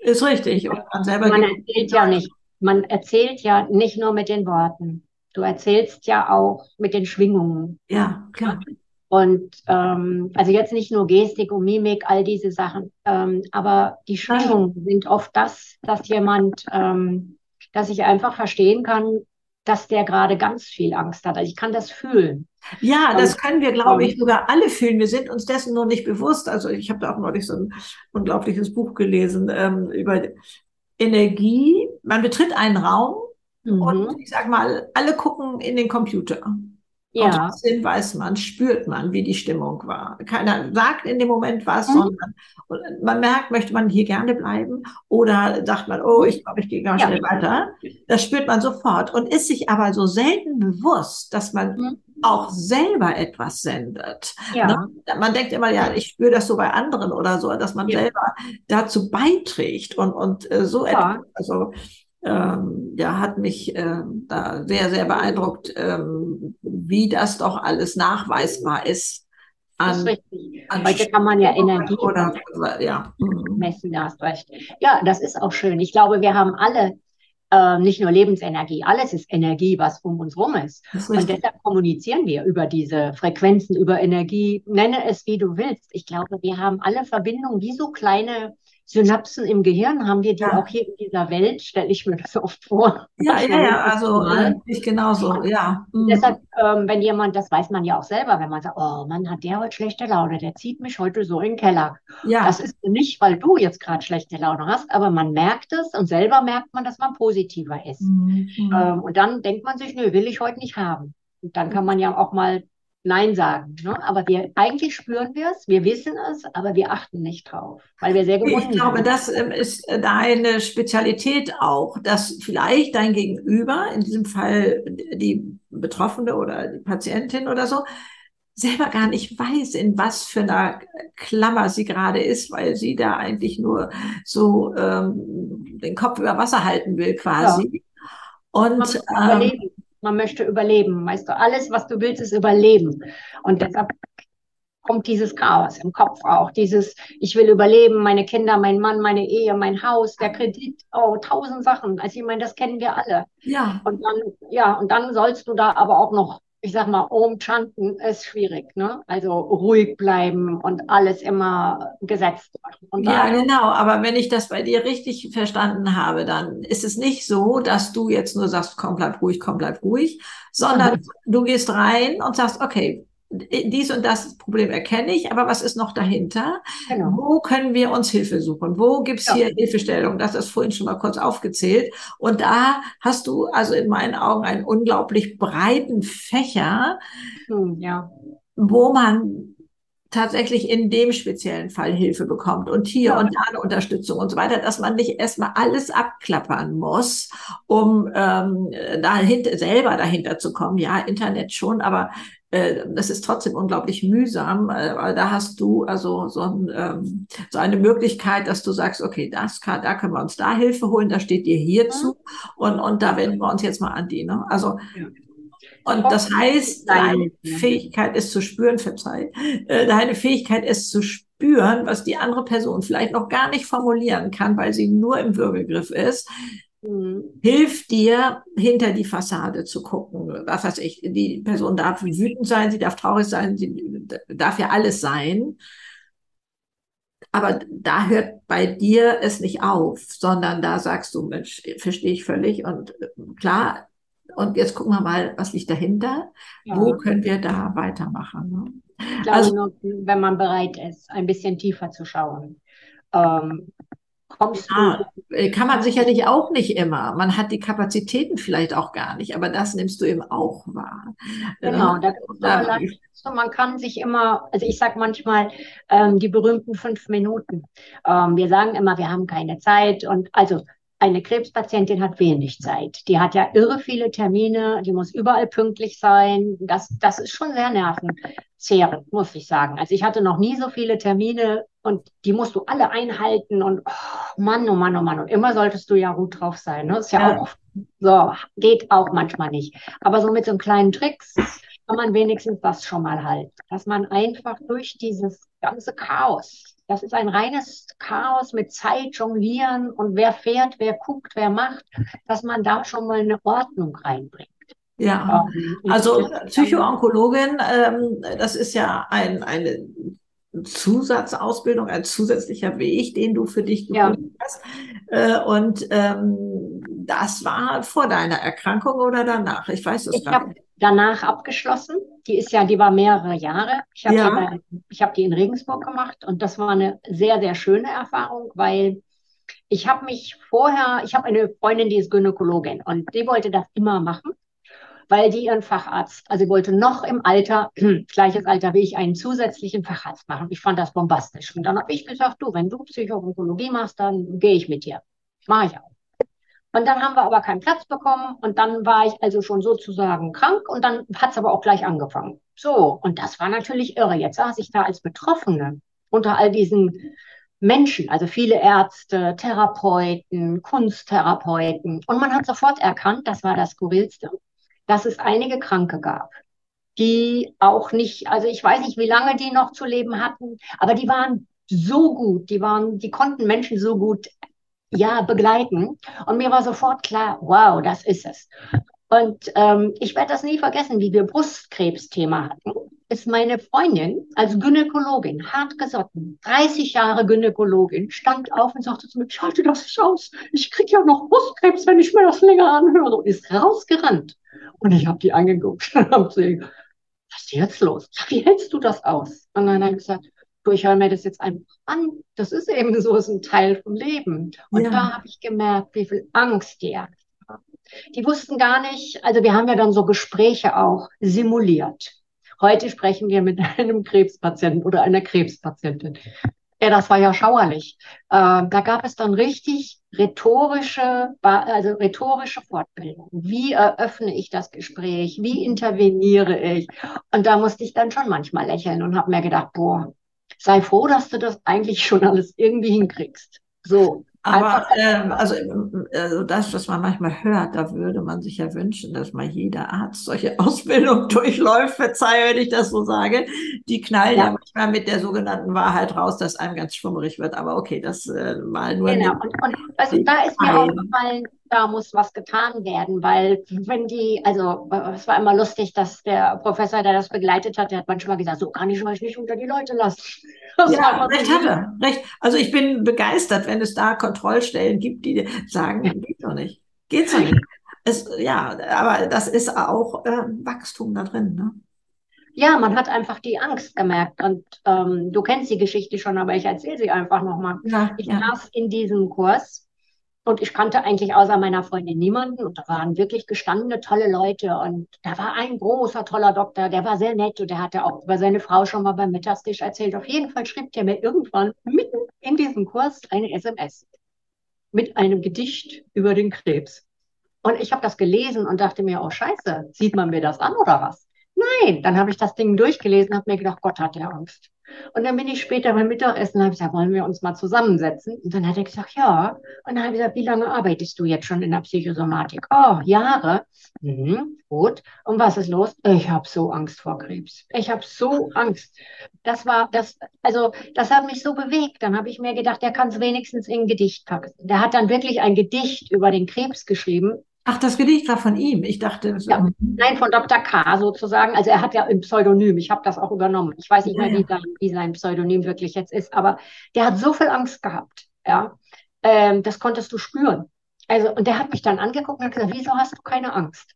Ist richtig. Und man selber man erzählt ja nicht. Man erzählt ja nicht nur mit den Worten. Du erzählst ja auch mit den Schwingungen. Ja, klar. Und ähm, also jetzt nicht nur Gestik und Mimik, all diese Sachen, ähm, aber die Schwingungen sind oft das, dass jemand, ähm, dass ich einfach verstehen kann, dass der gerade ganz viel Angst hat. Also ich kann das fühlen. Ja, das können wir, glaube ich, sogar alle fühlen. Wir sind uns dessen nur nicht bewusst. Also ich habe da auch neulich so ein unglaubliches Buch gelesen ähm, über Energie. Man betritt einen Raum mhm. und ich sag mal, alle gucken in den Computer. Ja. Und trotzdem weiß man, spürt man, wie die Stimmung war. Keiner sagt in dem Moment was, mhm. sondern man merkt, möchte man hier gerne bleiben oder sagt man, oh, ich glaube, ich gehe ganz ja. schnell weiter. Das spürt man sofort und ist sich aber so selten bewusst, dass man mhm. auch selber etwas sendet. Ja. Ne? Man denkt immer, ja, ich spüre das so bei anderen oder so, dass man selber dazu beiträgt und, und äh, so etwas. Also ähm, ja, hat mich äh, da sehr, sehr beeindruckt, ähm, wie das doch alles nachweisbar ist. An, das ist richtig. Heute kann man ja Energie oder, ja. Mhm. messen, da hast recht. Ja, das ist auch schön. Ich glaube, wir haben alle äh, nicht nur Lebensenergie, alles ist Energie, was um uns rum ist. ist und deshalb kommunizieren wir über diese Frequenzen, über Energie, nenne es wie du willst. Ich glaube, wir haben alle Verbindungen wie so kleine Synapsen im Gehirn haben wir die ja. auch hier in dieser Welt, stelle ich mir das oft vor. Ja, ja, ja, also äh, ich genauso, ja. Mhm. Deshalb, ähm, wenn jemand, das weiß man ja auch selber, wenn man sagt, oh Mann, hat der heute schlechte Laune, der zieht mich heute so in den Keller. Ja. Das ist nicht, weil du jetzt gerade schlechte Laune hast, aber man merkt es und selber merkt man, dass man positiver ist. Mhm. Ähm, und dann denkt man sich, nö, will ich heute nicht haben. Und dann kann man ja auch mal Nein sagen. Ne? Aber wir eigentlich spüren wir es, wir wissen es, aber wir achten nicht drauf, weil wir sehr gebunden Ich glaube, sind. das ähm, ist deine Spezialität auch, dass vielleicht dein Gegenüber, in diesem Fall die Betroffene oder die Patientin oder so, selber gar nicht weiß, in was für einer Klammer sie gerade ist, weil sie da eigentlich nur so ähm, den Kopf über Wasser halten will quasi. Ja. Und ähm, man möchte überleben. Weißt du, alles, was du willst, ist überleben. Und deshalb kommt dieses Chaos im Kopf auch. Dieses, ich will überleben, meine Kinder, mein Mann, meine Ehe, mein Haus, der Kredit, oh, tausend Sachen. Also ich meine, das kennen wir alle. Ja. Und dann, ja, und dann sollst du da aber auch noch ich sag mal, Om Chanten ist schwierig, ne? Also ruhig bleiben und alles immer gesetzt machen. ja, genau. Aber wenn ich das bei dir richtig verstanden habe, dann ist es nicht so, dass du jetzt nur sagst, komm, bleib ruhig, komm, bleib ruhig, sondern mhm. du gehst rein und sagst, okay, dies und das Problem erkenne ich, aber was ist noch dahinter? Genau. Wo können wir uns Hilfe suchen? Wo gibt's ja. hier Hilfestellung? Das ist vorhin schon mal kurz aufgezählt. Und da hast du also in meinen Augen einen unglaublich breiten Fächer, hm, ja. wo man tatsächlich in dem speziellen Fall Hilfe bekommt und hier ja. und da eine Unterstützung und so weiter, dass man nicht erstmal alles abklappern muss, um ähm, dahinter, selber dahinter zu kommen. Ja, Internet schon, aber das ist trotzdem unglaublich mühsam. Äh, da hast du also so, ein, ähm, so, eine Möglichkeit, dass du sagst, okay, das kann, da können wir uns da Hilfe holen, da steht dir hierzu und, und da wenden wir uns jetzt mal an die. Ne? Also und das heißt, deine Fähigkeit ist zu spüren, verzeih, äh, deine Fähigkeit ist zu spüren, was die andere Person vielleicht noch gar nicht formulieren kann, weil sie nur im Würgegriff ist, Mhm. hilft dir, hinter die Fassade zu gucken. Was weiß ich, die Person darf wütend sein, sie darf traurig sein, sie darf ja alles sein. Aber da hört bei dir es nicht auf, sondern da sagst du, Mensch, verstehe ich völlig und äh, klar. Und jetzt gucken wir mal, was liegt dahinter? Ja. Wo können wir da weitermachen? Ne? Ich glaube, also, nur, wenn man bereit ist, ein bisschen tiefer zu schauen. Ähm, kommst ja, du. Äh, kann man sicherlich auch nicht immer. Man hat die Kapazitäten vielleicht auch gar nicht, aber das nimmst du eben auch wahr. Genau, da, da, da, man kann sich immer, also ich sage manchmal ähm, die berühmten fünf Minuten. Ähm, wir sagen immer, wir haben keine Zeit und also eine Krebspatientin hat wenig Zeit. Die hat ja irre viele Termine, die muss überall pünktlich sein. Das, das ist schon sehr nervenzehrend, muss ich sagen. Also ich hatte noch nie so viele Termine und die musst du alle einhalten und oh Mann, oh Mann, oh Mann. Und immer solltest du ja gut drauf sein. Ne? Ist ja, ja. auch so, geht auch manchmal nicht. Aber so mit so kleinen Tricks kann man wenigstens das schon mal halten. Dass man einfach durch dieses ganze Chaos, das ist ein reines Chaos mit Zeit, Jonglieren und wer fährt, wer guckt, wer macht, dass man da schon mal eine Ordnung reinbringt. Ja, also Psychoonkologin, ähm, das ist ja ein, eine Zusatzausbildung, ein zusätzlicher Weg, den du für dich gefunden ja. hast. Äh, und ähm, das war vor deiner Erkrankung oder danach? Ich weiß es ich gar nicht. Danach abgeschlossen. Die ist ja, die war mehrere Jahre. Ich habe ja. die, hab die in Regensburg gemacht und das war eine sehr, sehr schöne Erfahrung, weil ich habe mich vorher, ich habe eine Freundin, die ist Gynäkologin und die wollte das immer machen weil die ihren Facharzt, also sie wollte noch im Alter, gleiches Alter wie ich, einen zusätzlichen Facharzt machen. Ich fand das bombastisch. Und dann habe ich gesagt, du, wenn du Psychoonkologie machst, dann gehe ich mit dir. Mache ich auch. Und dann haben wir aber keinen Platz bekommen und dann war ich also schon sozusagen krank und dann hat es aber auch gleich angefangen. So, und das war natürlich irre. Jetzt saß ich da als Betroffene unter all diesen Menschen, also viele Ärzte, Therapeuten, Kunsttherapeuten. Und man hat sofort erkannt, das war das Skurrilste, dass es einige Kranke gab, die auch nicht, also ich weiß nicht, wie lange die noch zu leben hatten, aber die waren so gut, die waren, die konnten Menschen so gut ja, begleiten. Und mir war sofort klar, wow, das ist es. Und ähm, ich werde das nie vergessen, wie wir Brustkrebsthema hatten. Ist meine Freundin als Gynäkologin, hart gesotten, 30 Jahre Gynäkologin, stand auf und sagte zu mir, schalte das nicht aus. Ich kriege ja noch Brustkrebs, wenn ich mir das länger anhöre. Und ist rausgerannt. Und ich habe die angeguckt und habe sie, was ist jetzt los? Wie hältst du das aus? Und dann habe ich gesagt, du, ich höre mir das jetzt einfach an. Das ist eben so, ist ein Teil vom Leben. Und ja. da habe ich gemerkt, wie viel Angst die haben. Die wussten gar nicht, also wir haben ja dann so Gespräche auch simuliert. Heute sprechen wir mit einem Krebspatienten oder einer Krebspatientin. Ja, das war ja schauerlich. Äh, da gab es dann richtig rhetorische, also rhetorische Fortbildung. Wie eröffne ich das Gespräch? Wie interveniere ich? Und da musste ich dann schon manchmal lächeln und habe mir gedacht, boah, sei froh, dass du das eigentlich schon alles irgendwie hinkriegst. So. Aber ähm, also, also das, was man manchmal hört, da würde man sich ja wünschen, dass mal jeder Arzt solche Ausbildung durchläuft. Verzeihe, wenn ich das so sage. Die knallen ja, ja manchmal mit der sogenannten Wahrheit raus, dass einem ganz schwummerig wird. Aber okay, das äh, mal nur. Genau. Und, und also, da ist mir aufgefallen, da muss was getan werden, weil wenn die, also es war immer lustig, dass der Professor, der das begleitet hat, der hat manchmal gesagt, so kann ich euch nicht unter die Leute lassen. Das ja, recht hat er, recht. Also ich bin begeistert, wenn es da Kontrollstellen gibt, die sagen, geht doch nicht, geht so nicht. Es, ja, aber das ist auch äh, Wachstum da drin, ne? Ja, man hat einfach die Angst gemerkt. Und ähm, du kennst die Geschichte schon, aber ich erzähle sie einfach nochmal. Ja, ich ja. saß in diesem Kurs und ich kannte eigentlich außer meiner Freundin niemanden. Und da waren wirklich gestandene, tolle Leute. Und da war ein großer, toller Doktor, der war sehr nett und der hatte auch über seine Frau schon mal beim Mittagstisch erzählt. Auf jeden Fall schrieb der mir irgendwann mitten in diesem Kurs eine SMS mit einem Gedicht über den Krebs. Und ich habe das gelesen und dachte mir, oh Scheiße, sieht man mir das an oder was? Nein, dann habe ich das Ding durchgelesen und habe mir gedacht, Gott hat der Angst. Und dann bin ich später beim Mittagessen, habe ich gesagt, wollen wir uns mal zusammensetzen? Und dann hat er gesagt, ja. Und dann habe ich gesagt, wie lange arbeitest du jetzt schon in der Psychosomatik? Oh, Jahre. Mhm, gut. Und was ist los? Ich habe so Angst vor Krebs. Ich habe so Angst. Das war das, also das hat mich so bewegt. Dann habe ich mir gedacht, der kann es wenigstens in ein Gedicht packen. Der hat dann wirklich ein Gedicht über den Krebs geschrieben. Ach, das Gedicht war von ihm. Ich dachte. Ja, nein, von Dr. K. sozusagen. Also er hat ja ein Pseudonym. Ich habe das auch übernommen. Ich weiß nicht mehr. Wie, sein, wie sein Pseudonym wirklich jetzt ist, aber der hat so viel Angst gehabt. Ja, ähm, das konntest du spüren. Also und der hat mich dann angeguckt und hat gesagt, wieso hast du keine Angst?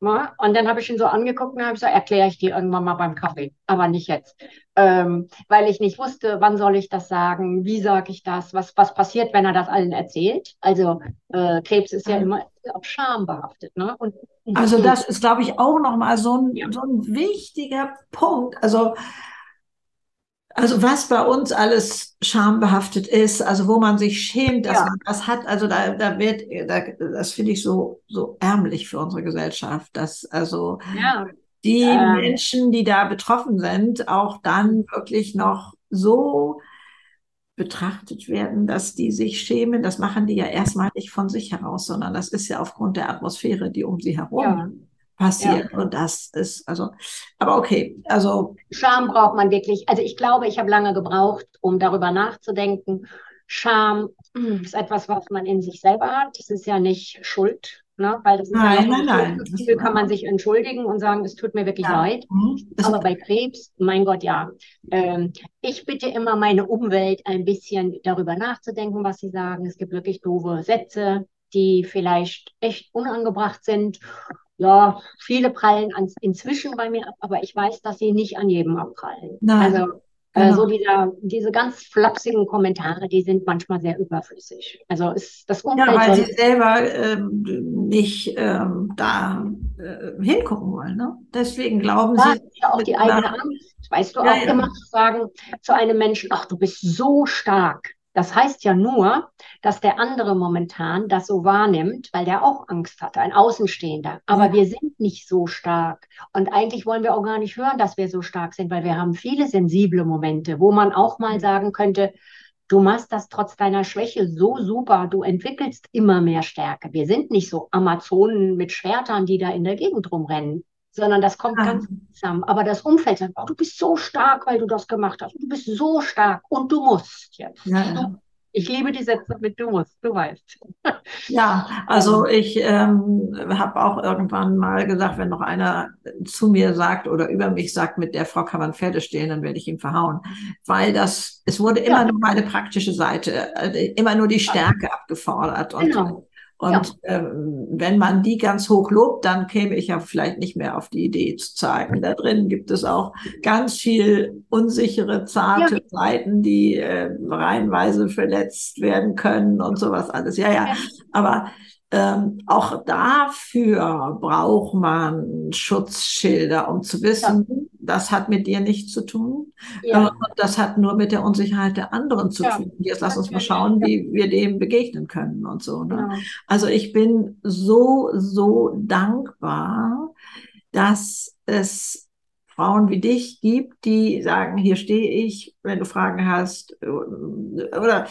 Ja, und dann habe ich ihn so angeguckt und habe gesagt, erkläre ich dir irgendwann mal beim Kaffee, aber nicht jetzt. Ähm, weil ich nicht wusste, wann soll ich das sagen, wie sage ich das, was, was passiert, wenn er das allen erzählt. Also äh, Krebs ist ja immer auf Scham behaftet. Ne? Und, also das ist, glaube ich, auch nochmal so ein, ja. so ein wichtiger Punkt. Also also was bei uns alles schambehaftet ist, also wo man sich schämt, dass ja. man das hat, also da, da wird, da, das finde ich so, so ärmlich für unsere Gesellschaft, dass also ja. die ähm. Menschen, die da betroffen sind, auch dann wirklich noch so betrachtet werden, dass die sich schämen. Das machen die ja erstmal nicht von sich heraus, sondern das ist ja aufgrund der Atmosphäre, die um sie herum ja passiert. Ja. Und das ist, also, aber okay, also. Scham braucht man wirklich. Also ich glaube, ich habe lange gebraucht, um darüber nachzudenken. Scham hm, ist etwas, was man in sich selber hat. Es ist ja nicht Schuld. Ne? Weil das ist nein, ja nein, nein. Gefühl, kann man sich entschuldigen und sagen, es tut mir wirklich ja. leid. Mhm. Aber bei Krebs, mein Gott, ja. Ähm, ich bitte immer meine Umwelt ein bisschen darüber nachzudenken, was sie sagen. Es gibt wirklich doofe Sätze, die vielleicht echt unangebracht sind. Ja, viele prallen inzwischen bei mir ab, aber ich weiß, dass sie nicht an jedem abprallen. Nein. Also Genau. So dieser, diese ganz flapsigen Kommentare, die sind manchmal sehr überflüssig. Also ist das Umfeld. Ja, weil sie selber ähm, nicht ähm, da äh, hingucken wollen. Ne? Deswegen glauben ja, sie. Ja, auch die eigene Angst. Weißt du, ja, auch ja. immer zu sagen zu einem Menschen, ach, du bist so stark. Das heißt ja nur, dass der andere momentan das so wahrnimmt, weil der auch Angst hatte, ein Außenstehender. Aber ja. wir sind nicht so stark. Und eigentlich wollen wir auch gar nicht hören, dass wir so stark sind, weil wir haben viele sensible Momente, wo man auch mal sagen könnte, du machst das trotz deiner Schwäche so super, du entwickelst immer mehr Stärke. Wir sind nicht so Amazonen mit Schwertern, die da in der Gegend rumrennen sondern das kommt ja. ganz zusammen. Aber das Umfeld sagt, oh, du bist so stark, weil du das gemacht hast. Du bist so stark und du musst jetzt. Ja, ja. Ich liebe die Sätze mit du musst, du weißt. Ja, also ich ähm, habe auch irgendwann mal gesagt, wenn noch einer zu mir sagt oder über mich sagt, mit der Frau kann man Pferde stehlen, dann werde ich ihn verhauen. Weil das, es wurde immer nur meine praktische Seite, äh, immer nur die Stärke abgefordert. Und genau. Und ja. ähm, wenn man die ganz hoch lobt, dann käme ich ja vielleicht nicht mehr auf die Idee zu zeigen. Da drin gibt es auch ganz viel unsichere, zarte ja. Seiten, die äh, reihenweise verletzt werden können und sowas alles. Ja, ja. ja. Aber ähm, auch dafür braucht man Schutzschilder, um zu wissen, ja. das hat mit dir nichts zu tun. Ja. Äh, das hat nur mit der Unsicherheit der anderen zu ja. tun. Jetzt lass uns mal schauen, wie wir dem begegnen können und so. Ne? Genau. Also ich bin so, so dankbar, dass es Frauen wie dich gibt, die sagen, hier stehe ich, wenn du Fragen hast, äh, oder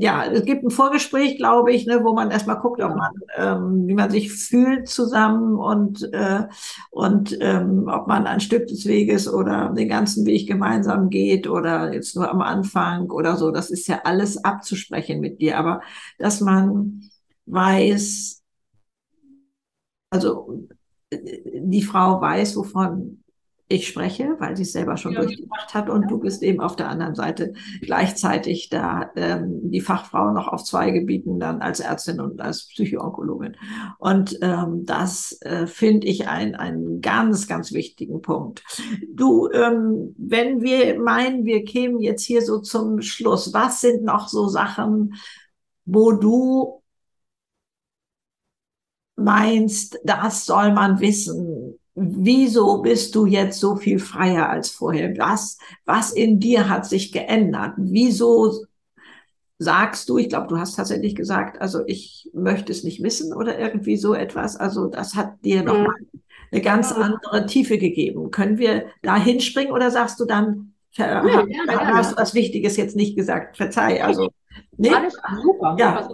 ja, es gibt ein Vorgespräch, glaube ich, ne, wo man erstmal guckt, ob man, ähm, wie man sich fühlt zusammen und, äh, und ähm, ob man ein Stück des Weges oder den ganzen Weg gemeinsam geht oder jetzt nur am Anfang oder so. Das ist ja alles abzusprechen mit dir. Aber dass man weiß, also äh, die Frau weiß, wovon ich spreche, weil sie es selber schon ja. durchgemacht hat und du bist eben auf der anderen Seite gleichzeitig da ähm, die Fachfrau noch auf zwei Gebieten dann als Ärztin und als Psychoonkologin. Und ähm, das äh, finde ich ein, einen ganz, ganz wichtigen Punkt. Du, ähm, wenn wir meinen, wir kämen jetzt hier so zum Schluss, was sind noch so Sachen, wo du meinst, das soll man wissen, wieso bist du jetzt so viel freier als vorher? Was, was in dir hat sich geändert? Wieso sagst du, ich glaube, du hast tatsächlich gesagt, also ich möchte es nicht wissen oder irgendwie so etwas. Also das hat dir noch mal eine ganz andere Tiefe gegeben. Können wir da hinspringen oder sagst du dann, ja, ja, ja, hast du was Wichtiges jetzt nicht gesagt? Verzeih. Also, nee? Alles super. Ja.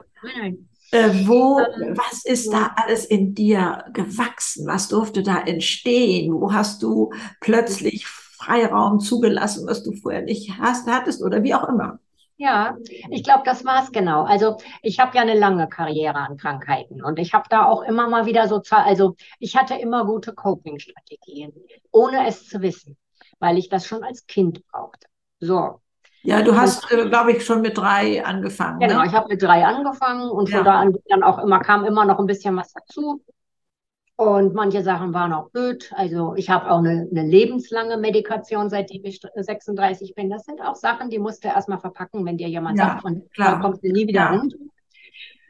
Äh, wo, was ist da alles in dir gewachsen? Was durfte da entstehen? Wo hast du plötzlich Freiraum zugelassen, was du vorher nicht hast, hattest oder wie auch immer? Ja, ich glaube, das war es genau. Also ich habe ja eine lange Karriere an Krankheiten und ich habe da auch immer mal wieder so, also ich hatte immer gute Coping-Strategien, ohne es zu wissen, weil ich das schon als Kind brauchte. So, ja, du hast, äh, glaube ich, schon mit drei angefangen. Genau, ne? ich habe mit drei angefangen und ja. von da an dann auch immer kam immer noch ein bisschen was dazu. Und manche Sachen waren auch blöd. Also ich habe auch eine, eine, lebenslange Medikation, seitdem ich 36 bin. Das sind auch Sachen, die musst du erstmal verpacken, wenn dir jemand ja, sagt, und da kommst du nie wieder ja. runter.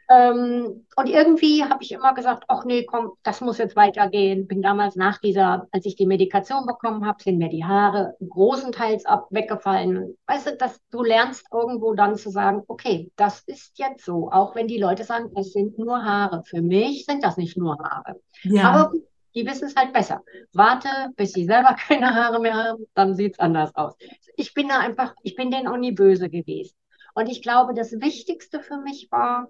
Ähm, und irgendwie habe ich immer gesagt, ach nee, komm, das muss jetzt weitergehen. Bin damals nach dieser, als ich die Medikation bekommen habe, sind mir die Haare großenteils ab weggefallen. Weißt du, dass du lernst irgendwo dann zu sagen, okay, das ist jetzt so, auch wenn die Leute sagen, es sind nur Haare. Für mich sind das nicht nur Haare. Ja. Aber die wissen es halt besser. Warte, bis sie selber keine Haare mehr haben, dann sieht es anders aus. Ich bin da einfach, ich bin denen auch nie böse gewesen. Und ich glaube, das Wichtigste für mich war,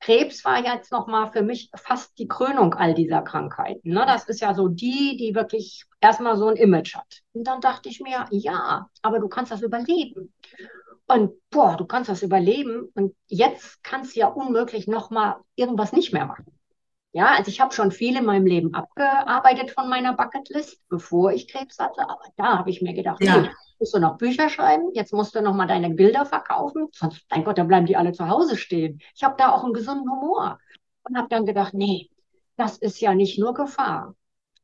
Krebs war jetzt nochmal für mich fast die Krönung all dieser Krankheiten. Ne? Das ist ja so die, die wirklich erstmal so ein Image hat. Und dann dachte ich mir, ja, aber du kannst das überleben. Und boah, du kannst das überleben. Und jetzt kannst du ja unmöglich nochmal irgendwas nicht mehr machen. Ja, also ich habe schon viel in meinem Leben abgearbeitet von meiner Bucketlist, bevor ich Krebs hatte. Aber da habe ich mir gedacht, ja. nee, musst du noch Bücher schreiben, jetzt musst du noch mal deine Bilder verkaufen, sonst, mein Gott, dann bleiben die alle zu Hause stehen. Ich habe da auch einen gesunden Humor und habe dann gedacht, nee, das ist ja nicht nur Gefahr.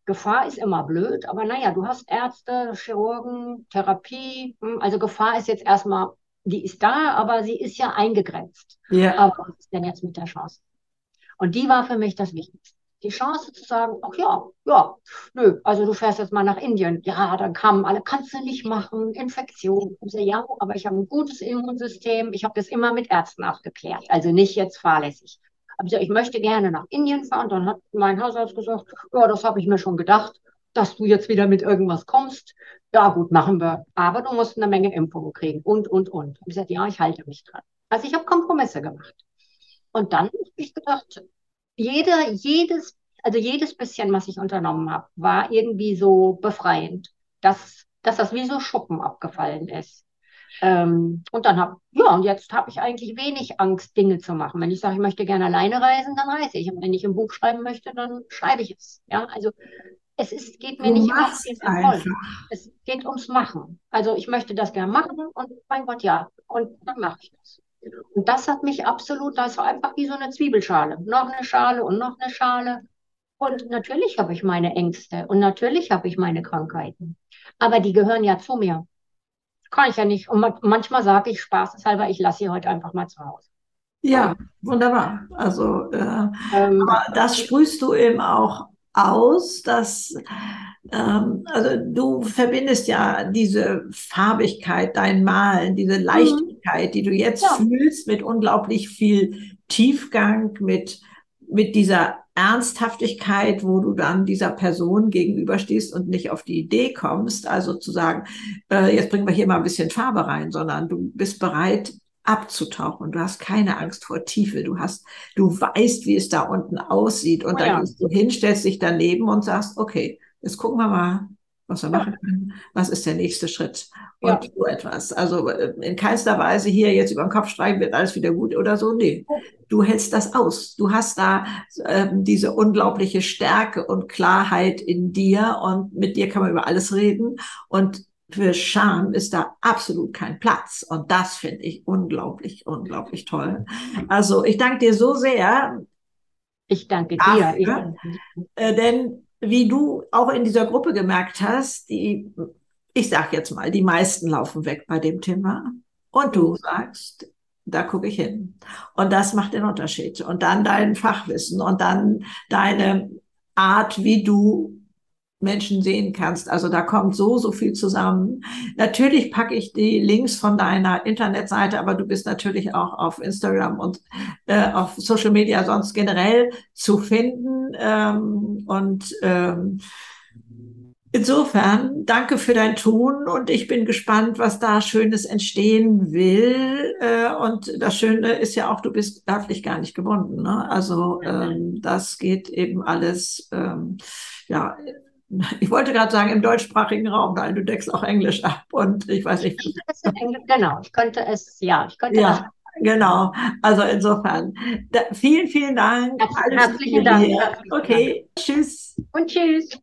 Gefahr ist immer blöd, aber naja, du hast Ärzte, Chirurgen, Therapie. Hm, also Gefahr ist jetzt erstmal, die ist da, aber sie ist ja eingegrenzt. Ja. Aber was ist denn jetzt mit der Chance? Und die war für mich das Wichtigste. Die Chance zu sagen, ach ja, ja, nö, also du fährst jetzt mal nach Indien. Ja, dann kamen alle, kannst du nicht machen, Infektion. Ich so, ja, aber ich habe ein gutes Immunsystem. Ich habe das immer mit Ärzten abgeklärt. Also nicht jetzt fahrlässig. Aber ich, ich möchte gerne nach Indien fahren. Dann hat mein Hausarzt gesagt, ja, das habe ich mir schon gedacht, dass du jetzt wieder mit irgendwas kommst. Ja, gut, machen wir. Aber du musst eine Menge Impfungen kriegen und, und, und. Ich gesagt, ja, ich halte mich dran. Also ich habe Kompromisse gemacht. Und dann habe ich gedacht, jeder, jedes, also jedes bisschen, was ich unternommen habe, war irgendwie so befreiend, dass, dass das wie so Schuppen abgefallen ist. Ähm, und dann habe, ja, und jetzt habe ich eigentlich wenig Angst, Dinge zu machen. Wenn ich sage, ich möchte gerne alleine reisen, dann reise ich. Und wenn ich ein Buch schreiben möchte, dann schreibe ich es. Ja, also es ist, geht mir du nicht um Erfolg. Es geht ums Machen. Also ich möchte das gerne machen und mein Gott, ja. Und dann mache ich das. Und das hat mich absolut, das war einfach wie so eine Zwiebelschale. Noch eine Schale und noch eine Schale. Und natürlich habe ich meine Ängste und natürlich habe ich meine Krankheiten. Aber die gehören ja zu mir. Kann ich ja nicht. Und manchmal sage ich spaßeshalber, ich lasse sie heute einfach mal zu Hause. Ja, wunderbar. Also äh, ähm, das sprühst du eben auch aus, dass ähm, also du verbindest ja diese Farbigkeit, dein Malen, diese mhm. Leichtigkeit, die du jetzt ja. fühlst, mit unglaublich viel Tiefgang, mit, mit dieser Ernsthaftigkeit, wo du dann dieser Person gegenüberstehst und nicht auf die Idee kommst, also zu sagen, äh, jetzt bringen wir hier mal ein bisschen Farbe rein, sondern du bist bereit, abzutauchen. Du hast keine Angst vor Tiefe. Du hast, du weißt, wie es da unten aussieht. Und oh, dann ja. gehst du hin, stellst dich daneben und sagst, okay, jetzt gucken wir mal, was wir machen können. Was ist der nächste Schritt? Und ja. so etwas. Also äh, in keinster Weise hier jetzt über den Kopf streichen, wird alles wieder gut oder so. Nee. Du hältst das aus. Du hast da ähm, diese unglaubliche Stärke und Klarheit in dir und mit dir kann man über alles reden. Und für Scham ist da absolut kein Platz. Und das finde ich unglaublich, unglaublich toll. Also ich danke dir so sehr. Ich danke dir. Dafür, äh, denn wie du auch in dieser Gruppe gemerkt hast, die, ich sag jetzt mal, die meisten laufen weg bei dem Thema. Und du sagst, da gucke ich hin. Und das macht den Unterschied. Und dann dein Fachwissen und dann deine Art, wie du Menschen sehen kannst. Also da kommt so, so viel zusammen. Natürlich packe ich die Links von deiner Internetseite, aber du bist natürlich auch auf Instagram und äh, auf Social Media sonst generell zu finden. Ähm, und ähm, insofern danke für dein Tun und ich bin gespannt, was da Schönes entstehen will. Äh, und das Schöne ist ja auch, du bist örtlich gar nicht gebunden. Ne? Also ähm, das geht eben alles, ähm, ja, ich wollte gerade sagen, im deutschsprachigen Raum, nein, du deckst auch Englisch ab und ich weiß nicht. genau, ich könnte es, ja, ich könnte ja. Genau, also insofern. Da, vielen, vielen Dank. Herzlichen Dank. Okay, tschüss. Und tschüss.